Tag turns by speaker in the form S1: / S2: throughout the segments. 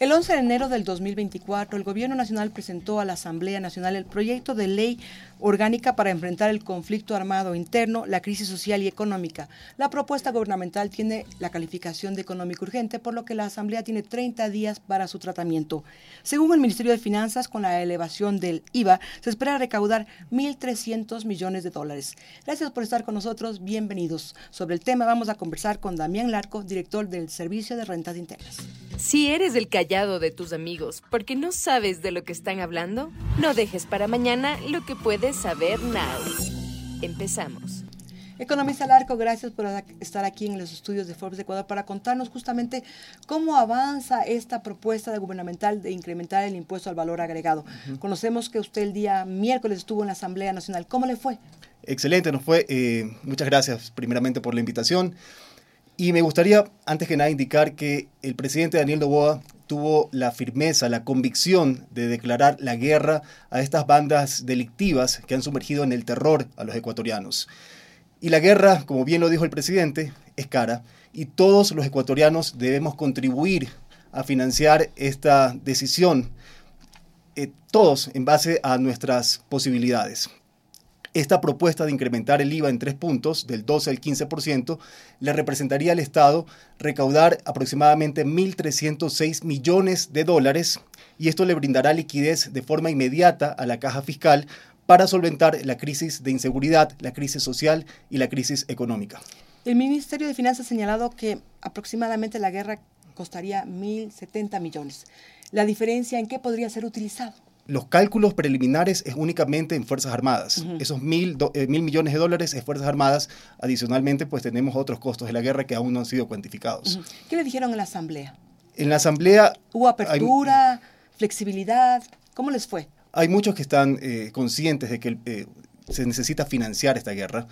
S1: El 11 de enero del 2024, el Gobierno Nacional presentó a la Asamblea Nacional el proyecto de ley orgánica para enfrentar el conflicto armado interno, la crisis social y económica. La propuesta gubernamental tiene la calificación de económico urgente, por lo que la Asamblea tiene 30 días para su tratamiento. Según el Ministerio de Finanzas, con la elevación del IVA, se espera recaudar 1.300 millones de dólares. Gracias por estar con nosotros. Bienvenidos. Sobre el tema vamos a conversar con Damián Larco, director del Servicio de Rentas Internas.
S2: Si eres del callado de tus amigos porque no sabes de lo que están hablando, no dejes para mañana lo que puedes saber now. Empezamos.
S1: Economista Larco, gracias por estar aquí en los estudios de Forbes de Ecuador para contarnos justamente cómo avanza esta propuesta de gubernamental de incrementar el impuesto al valor agregado. Conocemos que usted el día miércoles estuvo en la Asamblea Nacional. ¿Cómo le fue?
S3: Excelente, nos fue. Eh, muchas gracias primeramente por la invitación. Y me gustaría, antes que nada, indicar que el presidente Daniel Noboa tuvo la firmeza, la convicción de declarar la guerra a estas bandas delictivas que han sumergido en el terror a los ecuatorianos. Y la guerra, como bien lo dijo el presidente, es cara y todos los ecuatorianos debemos contribuir a financiar esta decisión, eh, todos en base a nuestras posibilidades. Esta propuesta de incrementar el IVA en tres puntos, del 12 al 15%, le representaría al Estado recaudar aproximadamente 1.306 millones de dólares y esto le brindará liquidez de forma inmediata a la caja fiscal para solventar la crisis de inseguridad, la crisis social y la crisis económica.
S1: El Ministerio de Finanzas ha señalado que aproximadamente la guerra costaría 1.070 millones. ¿La diferencia en qué podría ser utilizado?
S3: Los cálculos preliminares es únicamente en Fuerzas Armadas. Esos mil, eh, mil, millones de dólares es Fuerzas Armadas. Adicionalmente, pues tenemos otros costos de la guerra que aún no han sido cuantificados.
S1: ¿Qué le dijeron en la Asamblea?
S3: En la Asamblea...
S1: ¿Hubo apertura, flexibilidad? ¿Cómo les fue?
S3: Hay muchos que están eh, conscientes de que eh, se necesita financiar esta guerra,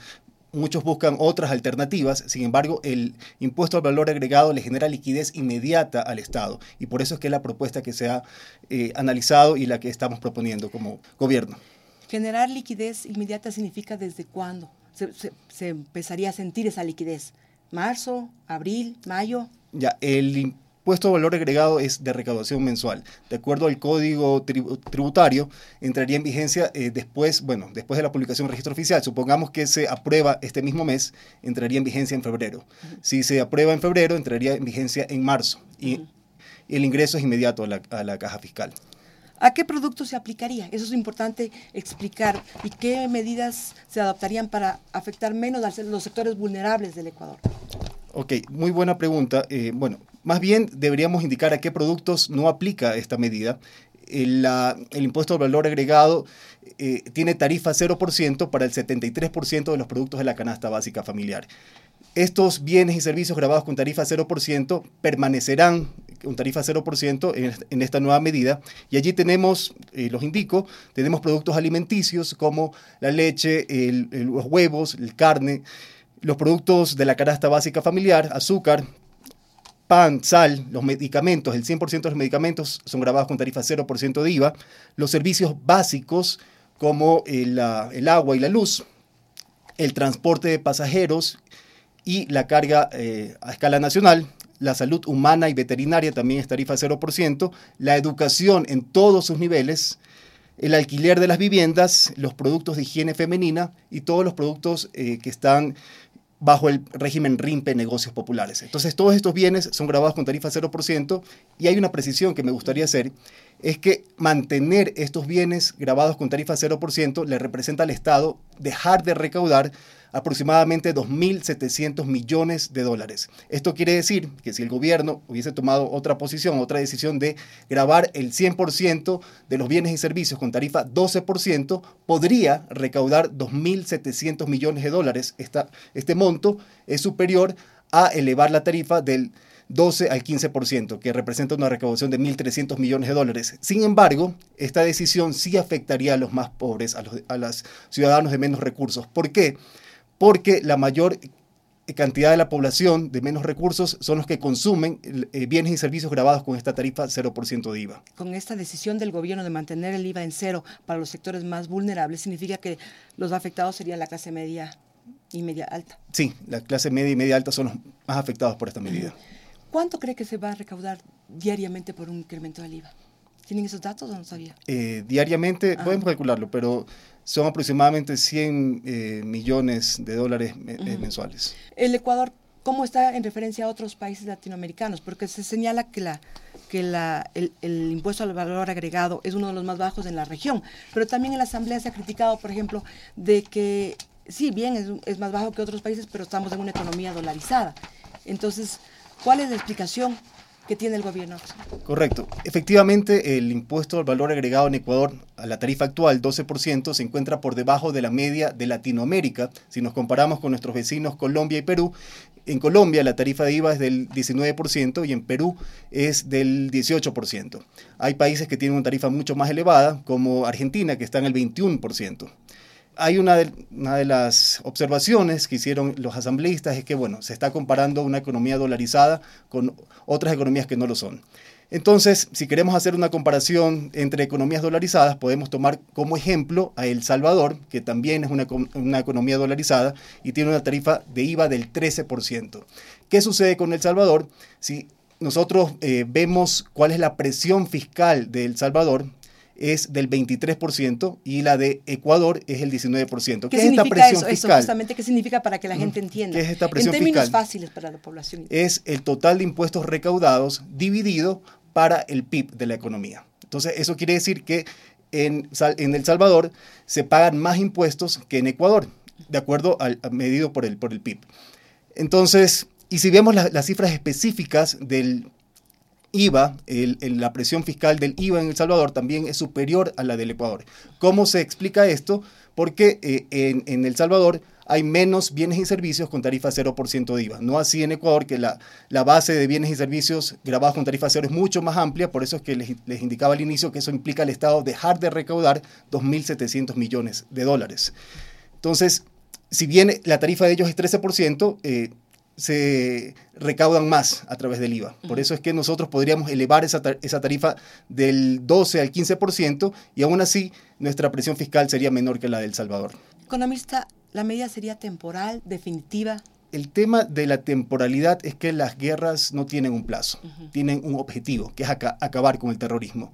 S3: Muchos buscan otras alternativas, sin embargo, el impuesto al valor agregado le genera liquidez inmediata al Estado y por eso es que es la propuesta que se ha eh, analizado y la que estamos proponiendo como gobierno.
S1: Generar liquidez inmediata significa desde cuándo se, se empezaría a sentir esa liquidez. ¿Marzo? ¿Abril? ¿Mayo?
S3: Ya, el impuesto de valor agregado es de recaudación mensual. De acuerdo al código tributario, entraría en vigencia eh, después, bueno, después de la publicación del registro oficial. Supongamos que se aprueba este mismo mes, entraría en vigencia en febrero. Si se aprueba en febrero, entraría en vigencia en marzo. Y el ingreso es inmediato a la, a la caja fiscal.
S1: ¿A qué productos se aplicaría? Eso es importante explicar. ¿Y qué medidas se adoptarían para afectar menos a los sectores vulnerables del Ecuador?
S3: Ok, muy buena pregunta. Eh, bueno, más bien deberíamos indicar a qué productos no aplica esta medida. El, impuesto al valor agregado eh, tiene tarifa 0% para el 73% de los productos de la canasta básica familiar. Estos bienes y servicios grabados con tarifa 0% permanecerán con tarifa 0% en, en, esta nueva medida. Y allí tenemos, eh, los indico, tenemos productos alimenticios como la leche, los huevos, el carne, los productos de la canasta básica familiar, azúcar, pan, sal, los medicamentos, el 100% de los medicamentos son grabados con tarifa 0% de IVA, los servicios básicos como el, agua y la luz, el transporte de pasajeros y la carga eh, a escala nacional, la salud humana y veterinaria también es tarifa 0%, la educación en todos sus niveles, el alquiler de las viviendas, los productos de higiene femenina y todos los productos eh, que están bajo el régimen RIMPE Negocios Populares. Entonces, todos estos bienes son grabados con tarifa 0% y hay una precisión que me gustaría hacer, es que mantener estos bienes grabados con tarifa 0% le representa al Estado dejar de recaudar aproximadamente 2.700 millones de dólares. Esto quiere decir que si el gobierno hubiese tomado otra posición, otra decisión de grabar el 100% de los bienes y servicios con tarifa 12%, podría recaudar 2.700 millones de dólares. este monto es superior a elevar la tarifa del 12 al 15%, que representa una recaudación de 1.300 millones de dólares. Sin embargo, esta decisión sí afectaría a los más pobres, a los, a los ciudadanos de menos recursos. ¿Por qué? porque la mayor cantidad de la población de menos recursos son los que consumen eh, bienes y servicios grabados con esta tarifa 0% de IVA.
S1: Con esta decisión del gobierno de mantener el IVA en cero para los sectores más vulnerables, significa que los afectados serían la clase media y media alta.
S3: Sí, la clase media y media alta son los más afectados por esta medida.
S1: ¿Cuánto cree que se va a recaudar diariamente por un incremento del IVA. ¿Tienen esos datos o no sabía?
S3: Eh, diariamente
S1: Ah.
S3: podemos calcularlo, pero son aproximadamente 100 eh, millones de dólares eh, mensuales.
S1: El Ecuador, ¿cómo está en referencia a otros países latinoamericanos? Porque se señala que, la, que la, el, el impuesto al valor agregado es uno de los más bajos en la región, pero también en la Asamblea se ha criticado, por ejemplo, de que, sí, bien, es, es más bajo que otros países, pero estamos en una economía dolarizada. Entonces, ¿cuál es la explicación que tiene el gobierno?
S3: Correcto. Efectivamente, el impuesto al valor agregado en Ecuador, a la tarifa actual, 12%, se encuentra por debajo de la media de Latinoamérica. Si nos comparamos con nuestros vecinos Colombia y Perú, en Colombia la tarifa de IVA es del 19% y en Perú es del 18%. Hay países que tienen una tarifa mucho más elevada, como Argentina, que está en el 21%. Hay una de, las observaciones que hicieron los asambleístas es que, bueno, se está comparando una economía dolarizada con otras economías que no lo son. Entonces, si queremos hacer una comparación entre economías dolarizadas, podemos tomar como ejemplo a El Salvador, que también es una, una economía dolarizada y tiene una tarifa de IVA del 13%. ¿Qué sucede con El Salvador? Si nosotros eh, vemos cuál es la presión fiscal de El Salvador, es del 23% y la de Ecuador es el 19%.
S1: ¿Qué,
S3: es esta presión
S1: eso? Eso,
S3: fiscal?
S1: justamente, ¿qué significa para que la gente entienda?
S3: ¿Qué es esta presión
S1: en términos
S3: fiscal?
S1: fáciles para la población.
S3: es el total de impuestos recaudados dividido para el PIB de la economía. Entonces, eso quiere decir que en, en El Salvador se pagan más impuestos que en Ecuador, de acuerdo al medido por el, por el PIB. Entonces, y si vemos la- las cifras específicas del IVA, la presión fiscal del IVA en El Salvador también es superior a la del Ecuador. ¿Cómo se explica esto? Porque eh, en, El Salvador hay menos bienes y servicios con tarifa 0% de IVA. No así en Ecuador, que la, base de bienes y servicios grabados con tarifa cero es mucho más amplia. Por eso es que les, les indicaba al inicio que eso implica al Estado dejar de recaudar 2.700 millones de dólares. Entonces, si bien la tarifa de ellos es 13%, eh, se recaudan más a través del IVA. Por eso es que nosotros podríamos elevar esa, tar- esa tarifa del 12 al 15% y aún así nuestra presión fiscal sería menor que la del Salvador.
S1: Economista, ¿la medida sería temporal, definitiva?
S3: El tema de la temporalidad es que las guerras no tienen un plazo, tienen un objetivo, que es aca- acabar con el terrorismo.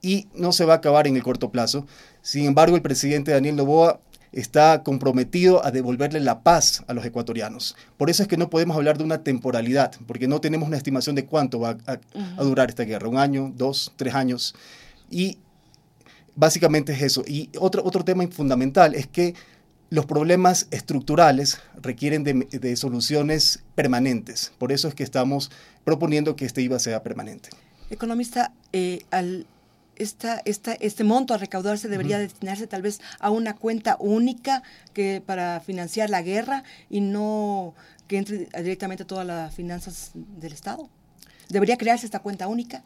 S3: Y no se va a acabar en el corto plazo. Sin embargo, el presidente Daniel Noboa está comprometido a devolverle la paz a los ecuatorianos. Por eso es que no podemos hablar de una temporalidad, porque no tenemos una estimación de cuánto va a, a durar esta guerra, un año, dos, tres años. Y básicamente es eso. Y otro, otro tema fundamental es que los problemas estructurales requieren de, de soluciones permanentes. Por eso es que estamos proponiendo que este IVA sea permanente.
S1: Economista, eh, al, esta, esta, este monto a recaudarse debería destinarse tal vez a una cuenta única que para financiar la guerra y no que entre directamente a todas las finanzas del Estado. ¿Debería crearse esta cuenta única?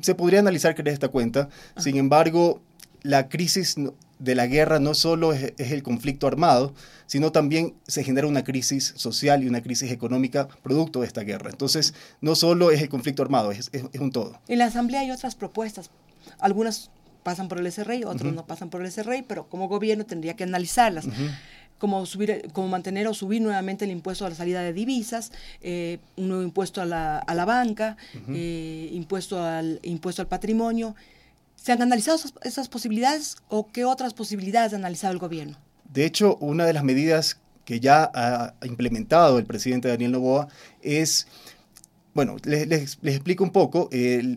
S3: Se podría analizar crear esta cuenta, sin embargo, la crisis de la guerra no solo es, es el conflicto armado, sino también se genera una crisis social y una crisis económica producto de esta guerra. Entonces, no solo es el conflicto armado, es, es- es un todo.
S1: En la Asamblea hay otras propuestas. Algunas pasan por el SRI, otras
S3: Ujú.
S1: no pasan por el SRI, pero como gobierno tendría que analizarlas.
S3: Ujú.
S1: como subir, como mantener o subir nuevamente el impuesto a la salida de divisas, eh, un nuevo impuesto a la, a la banca, eh, impuesto al impuesto al patrimonio. ¿Se han analizado esas, esas posibilidades o qué otras posibilidades ha analizado el gobierno?
S3: De hecho, una de las medidas que ya ha implementado el presidente Daniel Noboa es, bueno, les, les- les explico un poco,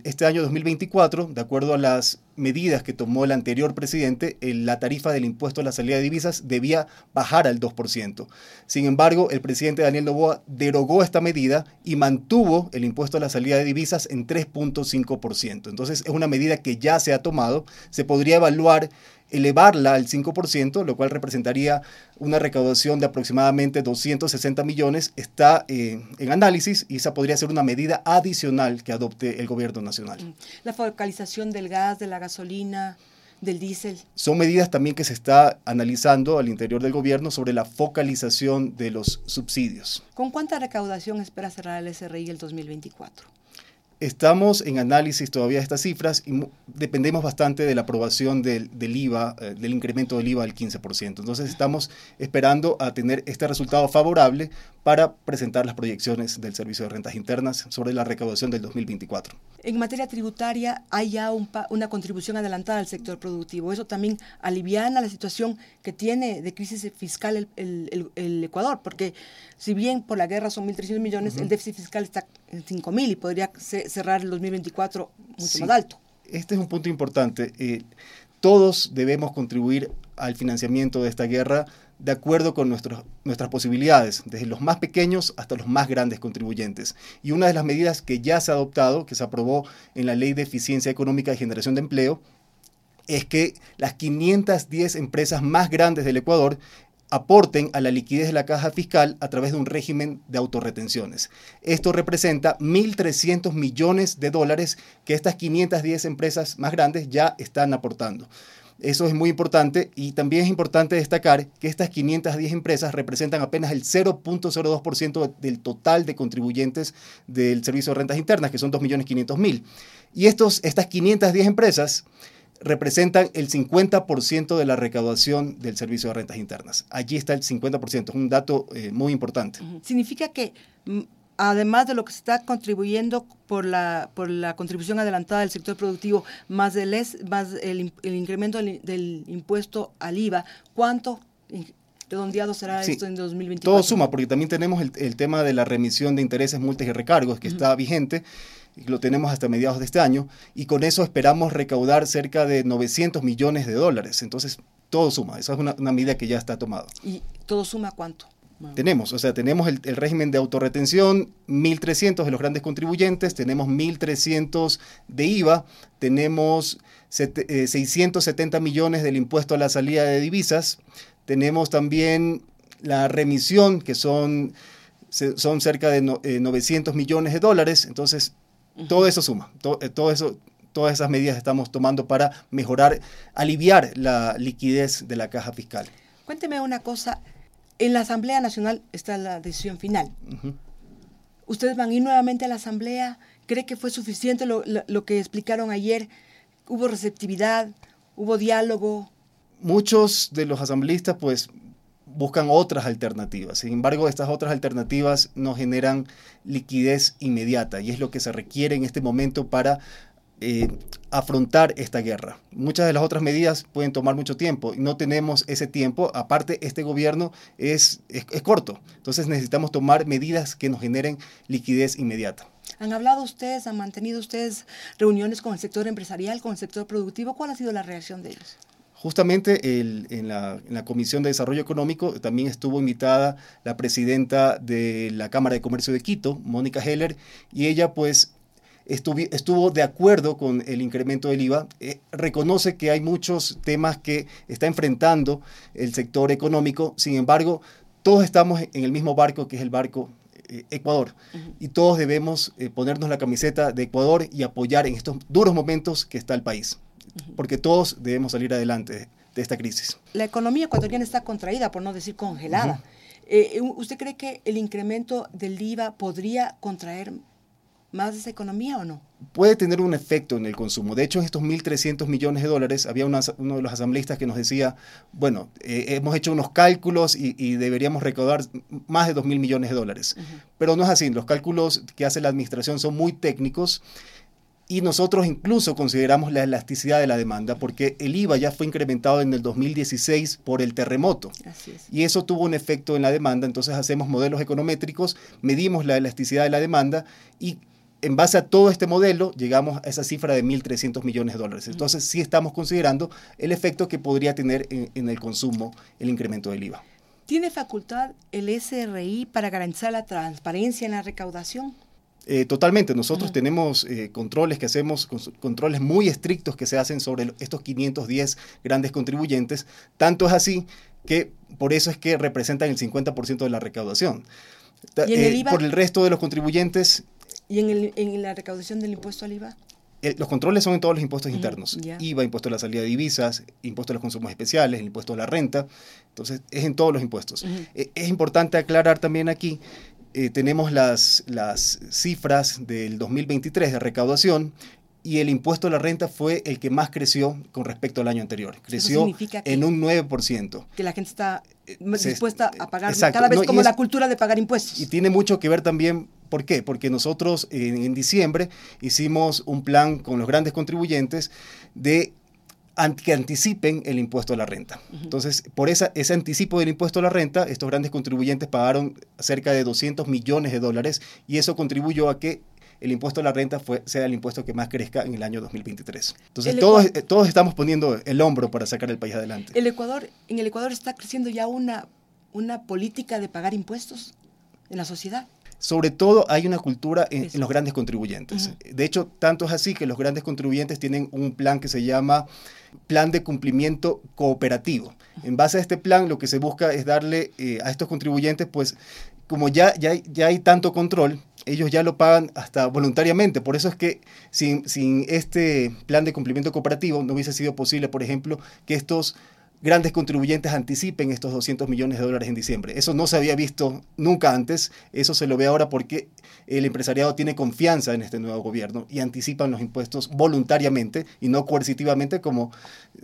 S3: este año 2024, de acuerdo a las medidas que tomó el anterior presidente, el- la tarifa del impuesto a la salida de divisas debía bajar al 2%. Sin embargo, el presidente Daniel Noboa derogó esta medida y mantuvo el impuesto a la salida de divisas en 3.5%. Entonces, es una medida que ya se ha tomado, se podría evaluar elevarla al 5%, lo cual representaría una recaudación de aproximadamente 260 millones, está eh, en análisis y esa podría ser una medida adicional que adopte el gobierno nacional.
S1: La focalización del gas, de la gasolina, del diésel.
S3: Son medidas también que se está analizando al interior del gobierno sobre la focalización de los subsidios.
S1: ¿Con cuánta recaudación espera cerrar el SRI el 2024?
S3: Estamos en análisis todavía de estas cifras y dependemos bastante de la aprobación del, del IVA, eh, del incremento del IVA al 15%. Entonces estamos esperando a tener este resultado favorable para presentar las proyecciones del Servicio de Rentas Internas sobre la recaudación del 2024.
S1: En materia tributaria hay ya una contribución adelantada al sector productivo. Eso también aliviana la situación que tiene de crisis fiscal el, Ecuador, porque si bien por la guerra son 1.300 millones, el déficit fiscal está en 5.000 y podría cerrar el 2024 mucho más alto.
S3: Este es un punto importante. Eh, todos debemos contribuir al financiamiento de esta guerra de acuerdo con nuestras posibilidades, desde los más pequeños hasta los más grandes contribuyentes. Y una de las medidas que ya se ha adoptado, que se aprobó en la Ley de Eficiencia Económica y Generación de Empleo, es que las 510 empresas más grandes del Ecuador aporten a la liquidez de la caja fiscal a través de un régimen de autorretenciones. Esto representa 1.300 millones de dólares que estas 510 empresas más grandes ya están aportando. Eso es muy importante y también es importante destacar que estas 510 empresas representan apenas el 0.02% del total de contribuyentes del Servicio de Rentas Internas, que son 2.500.000. Y estos, estas 510 empresas representan el 50% de la recaudación del Servicio de Rentas Internas. Allí está el 50%, es un dato eh, muy importante.
S1: Significa que mm, además de lo que se está contribuyendo por la, por la contribución adelantada del sector productivo, más, el, más el, incremento del, impuesto al IVA, ¿cuánto redondeado será esto en 2024?
S3: Todo suma, porque también tenemos el, tema de la remisión de intereses, multas y recargos que está vigente lo tenemos hasta mediados de este año, y con eso esperamos recaudar cerca de 900 millones de dólares. Entonces, todo suma, esa es una, una medida que ya está tomada.
S1: ¿Y todo suma cuánto?
S3: Tenemos, o sea, tenemos el, régimen de autorretención, 1.300 de los grandes contribuyentes, tenemos 1.300 de IVA, tenemos 670 eh, millones del impuesto a la salida de divisas, tenemos también la remisión, que son, son cerca de 900 eh, millones de dólares, entonces todo eso suma, eh, todo eso, todas esas medidas estamos tomando para mejorar, aliviar la liquidez de la caja fiscal.
S1: Cuénteme una cosa, en la Asamblea Nacional está la decisión final. ¿Ustedes van a ir nuevamente a la Asamblea? ¿Cree que fue suficiente lo, que explicaron ayer? ¿Hubo receptividad? ¿Hubo diálogo?
S3: Muchos de los asambleístas pues buscan otras alternativas. Sin embargo, estas otras alternativas no generan liquidez inmediata y es lo que se requiere en este momento para eh, afrontar esta guerra. Muchas de las otras medidas pueden tomar mucho tiempo y no tenemos ese tiempo. Aparte, este gobierno es, es, corto, entonces necesitamos tomar medidas que nos generen liquidez inmediata.
S1: ¿Han hablado ustedes, han mantenido ustedes reuniones con el sector empresarial, con el sector productivo? ¿Cuál ha sido la reacción de ellos?
S3: Justamente en, la, en, la, Comisión de Desarrollo Económico también estuvo invitada la presidenta de la Cámara de Comercio de Quito, Mónica Heller, y ella pues estuvo de acuerdo con el incremento del IVA, eh, reconoce que hay muchos temas que está enfrentando el sector económico, sin embargo, todos estamos en el mismo barco que es el barco eh, Ecuador. Y todos debemos eh, ponernos la camiseta de Ecuador y apoyar en estos duros momentos que está el país, porque todos debemos salir adelante de esta crisis.
S1: La economía ecuatoriana está contraída, por no decir congelada. ¿Usted cree que el incremento del IVA podría contraer más esa economía o no?
S3: Puede tener un efecto en el consumo. De hecho, en estos 1.300 millones de dólares, había uno de los asambleístas que nos decía, bueno, eh, hemos hecho unos cálculos y, deberíamos recaudar más de 2.000 millones de dólares. Pero no es así, los cálculos que hace la administración son muy técnicos y nosotros incluso consideramos la elasticidad de la demanda porque el IVA ya fue incrementado en el 2016 por el terremoto. Y eso tuvo un efecto en la demanda, entonces hacemos modelos econométricos, medimos la elasticidad de la demanda y en base a todo este modelo, llegamos a esa cifra de 1.300 millones de dólares. Entonces, sí estamos considerando el efecto que podría tener en, el consumo el incremento del IVA.
S1: ¿Tiene facultad el SRI para garantizar la transparencia en la recaudación?
S3: Eh, totalmente. Nosotros tenemos eh, controles que hacemos, controles muy estrictos que se hacen sobre estos 510 grandes contribuyentes. Tanto es así que por eso es que representan el 50% de la recaudación. ¿Y en el eh, IVA? por el resto de los contribuyentes
S1: ¿Y en, en la recaudación del impuesto al IVA?
S3: Los controles son en todos los impuestos internos. IVA, impuesto a la salida de divisas, impuesto a los consumos especiales, el impuesto a la renta. Entonces, es en todos los impuestos. Es importante aclarar también aquí eh, tenemos las, las cifras del 2023 de recaudación y el impuesto a la renta fue el que más creció con respecto al año anterior. Creció en un 9%.
S1: Que la gente está eh, dispuesta a pagar cada vez como la cultura de pagar impuestos.
S3: Y tiene mucho que ver también, ¿por qué? Porque nosotros en diciembre hicimos un plan con los grandes contribuyentes de que anticipen el impuesto a la renta. Entonces, por esa, ese anticipo del impuesto a la renta, estos grandes contribuyentes pagaron cerca de 200 millones de dólares y eso contribuyó a que el impuesto a la renta fue, sea el impuesto que más crezca en el año 2023. Entonces, todos, eh, todos estamos poniendo el hombro para sacar el país adelante.
S1: El Ecuador, en el Ecuador está creciendo ya una, una política de pagar impuestos en la sociedad
S3: sobre todo hay una cultura en, los grandes contribuyentes. De hecho, tanto es así que los grandes contribuyentes tienen un plan que se llama plan de cumplimiento cooperativo. En base a este plan, lo que se busca es darle eh, a estos contribuyentes, pues, como ya, ya, ya hay tanto control, ellos ya lo pagan hasta voluntariamente. Por eso es que sin, sin este plan de cumplimiento cooperativo no hubiese sido posible, por ejemplo, que estos grandes contribuyentes anticipen estos 200 millones de dólares en diciembre. Eso no se había visto nunca antes, eso se lo ve ahora porque el empresariado tiene confianza en este nuevo gobierno y anticipan los impuestos voluntariamente y no coercitivamente como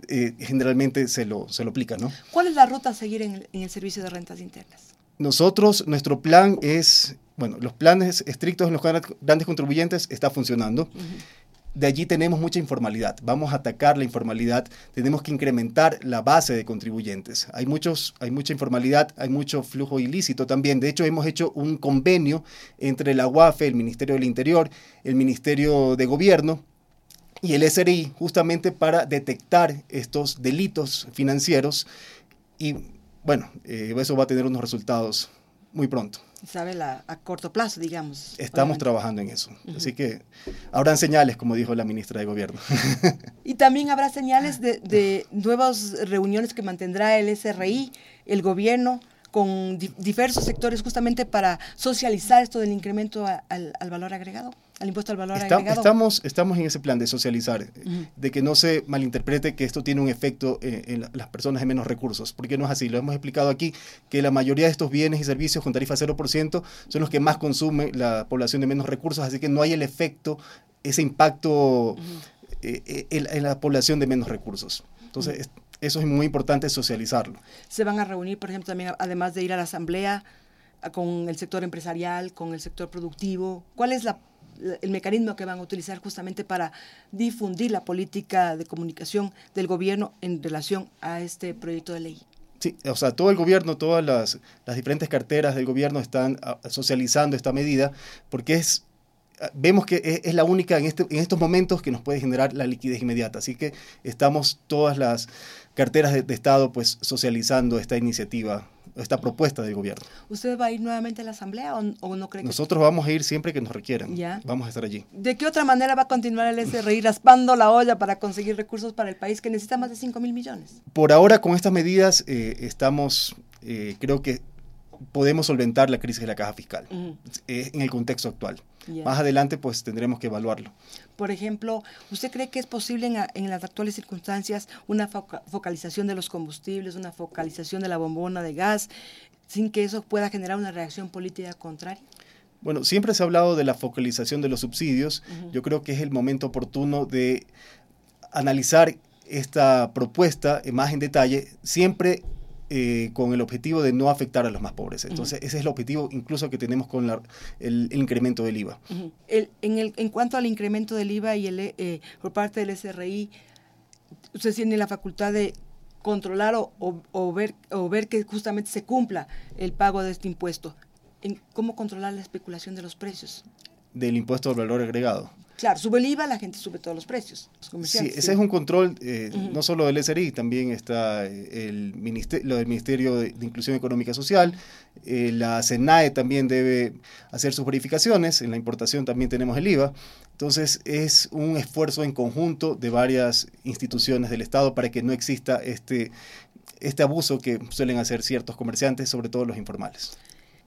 S3: eh, generalmente se lo, se lo aplica. ¿no?
S1: ¿Cuál es la ruta a seguir en el, servicio de rentas internas?
S3: Nosotros, nuestro plan es, bueno, los planes estrictos en los grandes contribuyentes está funcionando de allí tenemos mucha informalidad. Vamos a atacar la informalidad, tenemos que incrementar la base de contribuyentes. Hay, muchos, hay mucha informalidad, hay mucho flujo ilícito también. De hecho, hemos hecho un convenio entre la UAFE, el Ministerio del Interior, el Ministerio de Gobierno y el SRI, justamente para detectar estos delitos financieros. Y bueno, eh, eso va a tener unos resultados muy pronto
S1: sabe la, a corto plazo, digamos.
S3: Estamos trabajando en eso. Así que habrán señales, como dijo la ministra de Gobierno.
S1: y también habrá señales de, de nuevas reuniones que mantendrá el SRI, el gobierno, con diversos sectores justamente para socializar esto del incremento al, valor agregado, al impuesto al valor agregado.
S3: Estamos, estamos en ese plan de socializar, de que no se malinterprete que esto tiene un efecto en, las personas de menos recursos, porque no es así. Lo hemos explicado aquí, que la mayoría de estos bienes y servicios con tarifa 0% son los que más consume la población de menos recursos, así que no hay el efecto, ese impacto eh, eh, en, la población de menos recursos. Entonces, eso es muy importante socializarlo.
S1: Se van a reunir, por ejemplo, también, además de ir a la asamblea, con el sector empresarial, con el sector productivo. ¿Cuál es el mecanismo que van a utilizar justamente para difundir la política de comunicación del gobierno en relación a este proyecto de ley?
S3: Sí, o sea, todo el gobierno, todas las, las diferentes carteras del gobierno están ah, socializando esta medida porque es vemos que es, la única en, este, en estos momentos que nos puede generar la liquidez inmediata. Así que estamos todas las carteras de, Estado pues socializando esta iniciativa, esta propuesta del gobierno.
S1: ¿Usted va a ir nuevamente a la Asamblea o, no cree que...
S3: Nosotros vamos a ir siempre que nos requieran. Vamos a estar allí.
S1: ¿De qué otra manera va a continuar el SRI raspando la olla para conseguir recursos para el país que necesita más de 5 mil millones?
S3: Por ahora, con estas medidas, eh, estamos, eh, creo que podemos solventar la crisis de la caja fiscal eh, en el contexto actual. Más adelante, pues tendremos que evaluarlo.
S1: Por ejemplo, ¿usted cree que es posible en, las actuales circunstancias una focalización de los combustibles, una focalización de la bombona de gas, sin que eso pueda generar una reacción política contraria?
S3: Bueno, siempre se ha hablado de la focalización de los subsidios. Yo creo que es el momento oportuno de analizar esta propuesta más en detalle, siempre eh, con el objetivo de no afectar a los más pobres. Entonces, ese es el objetivo incluso que tenemos con el, incremento del IVA.
S1: en, el, en cuanto al incremento del IVA y el, eh, por parte del SRI, usted tiene la facultad de controlar o, ver, o ver que justamente se cumpla el pago de este impuesto. En ¿Cómo controlar la especulación de los precios?
S3: Del impuesto al valor agregado.
S1: Claro, sube el IVA, la gente sube todos los precios.
S3: sí, ese es un control eh, no solo del SRI, también está eh, el ministerio, lo del Ministerio de, Inclusión Económica Social, eh, la SENAE también debe hacer sus verificaciones, en la importación también tenemos el IVA. Entonces es un esfuerzo en conjunto de varias instituciones del Estado para que no exista este, este abuso que suelen hacer ciertos comerciantes, sobre todo los informales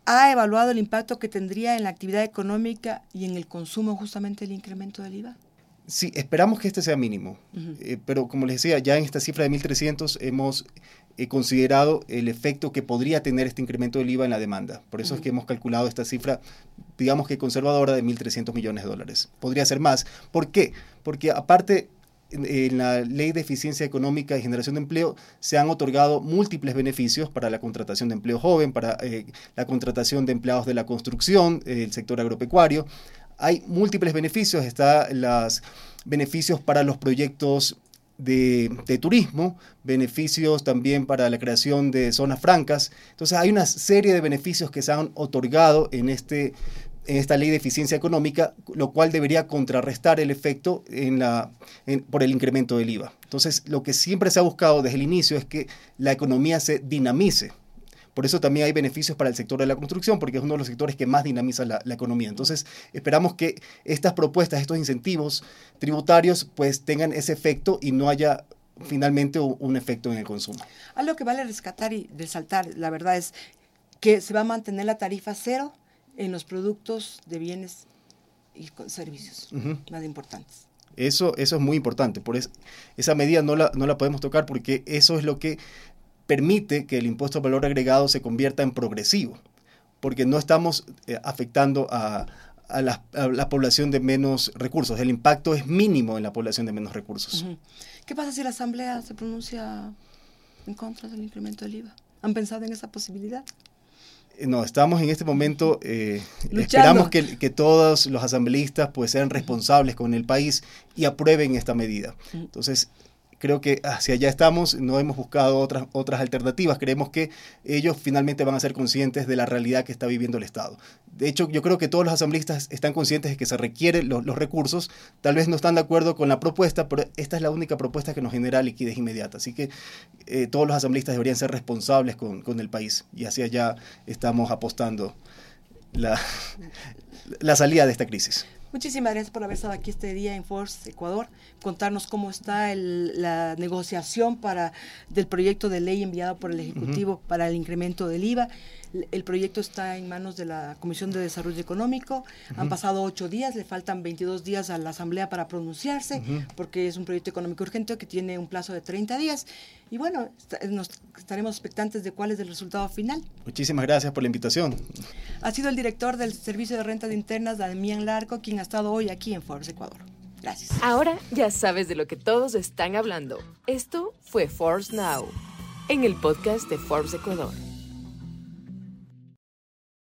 S1: ha evaluado el impacto que tendría en la actividad económica y en el consumo justamente el incremento del IVA?
S3: Sí, esperamos que este sea mínimo, eh, pero como les decía, ya en esta cifra de 1.300 hemos eh, considerado el efecto que podría tener este incremento del IVA en la demanda. Por eso es que hemos calculado esta cifra, digamos que conservadora, de 1.300 millones de dólares. Podría ser más. ¿Por qué? Porque aparte en la ley de eficiencia económica y generación de empleo se han otorgado múltiples beneficios para la contratación de empleo joven, para eh, la contratación de empleados de la construcción, el sector agropecuario. Hay múltiples beneficios, están los beneficios para los proyectos de, turismo, beneficios también para la creación de zonas francas. Entonces hay una serie de beneficios que se han otorgado en este esta ley de eficiencia económica, lo cual debería contrarrestar el efecto en la, por el incremento del IVA. Entonces, lo que siempre se ha buscado desde el inicio es que la economía se dinamice. Por eso también hay beneficios para el sector de la construcción, porque es uno de los sectores que más dinamiza la, economía. Entonces, esperamos que estas propuestas, estos incentivos tributarios, pues tengan ese efecto y no haya finalmente un efecto en el consumo.
S1: Algo que vale rescatar y resaltar, la verdad es que se va a mantener la tarifa cero en los productos de bienes y servicios más importantes.
S3: Eso, eso es muy importante. Por esa medida no la, no la podemos tocar porque eso es lo que permite que el impuesto al valor agregado se convierta en progresivo, porque no estamos eh, afectando a, la, población de menos recursos. El impacto es mínimo en la población de menos recursos.
S1: ¿Qué pasa si la Asamblea se pronuncia en contra del incremento del IVA? ¿Han pensado en esa posibilidad?
S3: Eh, no, estamos en este momento, eh, esperamos que, que, todos los asambleístas pues sean responsables con el país y aprueben esta medida. Entonces, creo que hacia allá estamos, no hemos buscado otras, otras alternativas, creemos que ellos finalmente van a ser conscientes de la realidad que está viviendo el Estado. De hecho, yo creo que todos los asambleístas están conscientes de que se requieren los, recursos, tal vez no están de acuerdo con la propuesta, pero esta es la única propuesta que nos genera liquidez inmediata. Así que eh, todos los asambleístas deberían ser responsables con, con el país y hacia allá estamos apostando la, la salida de esta crisis.
S1: Muchísimas gracias por haber estado aquí este día en Force Ecuador, contarnos cómo está la negociación para del proyecto de ley enviado por el Ejecutivo para el incremento del IVA. El proyecto está en manos de la Comisión de Desarrollo Económico. Han pasado ocho días, le faltan 22 días a la Asamblea para pronunciarse, porque es un proyecto económico urgente que tiene un plazo de 30 días. Y bueno, nos estaremos expectantes de cuál es el resultado final.
S3: Muchísimas gracias por la invitación.
S1: Ha sido el director del Servicio de Rentas Internas, Damián Larco, quien ha estado hoy aquí en Forbes Ecuador. Gracias.
S2: Ahora ya sabes de lo que todos están hablando. Esto fue Forbes Now, en el podcast de Forbes Ecuador.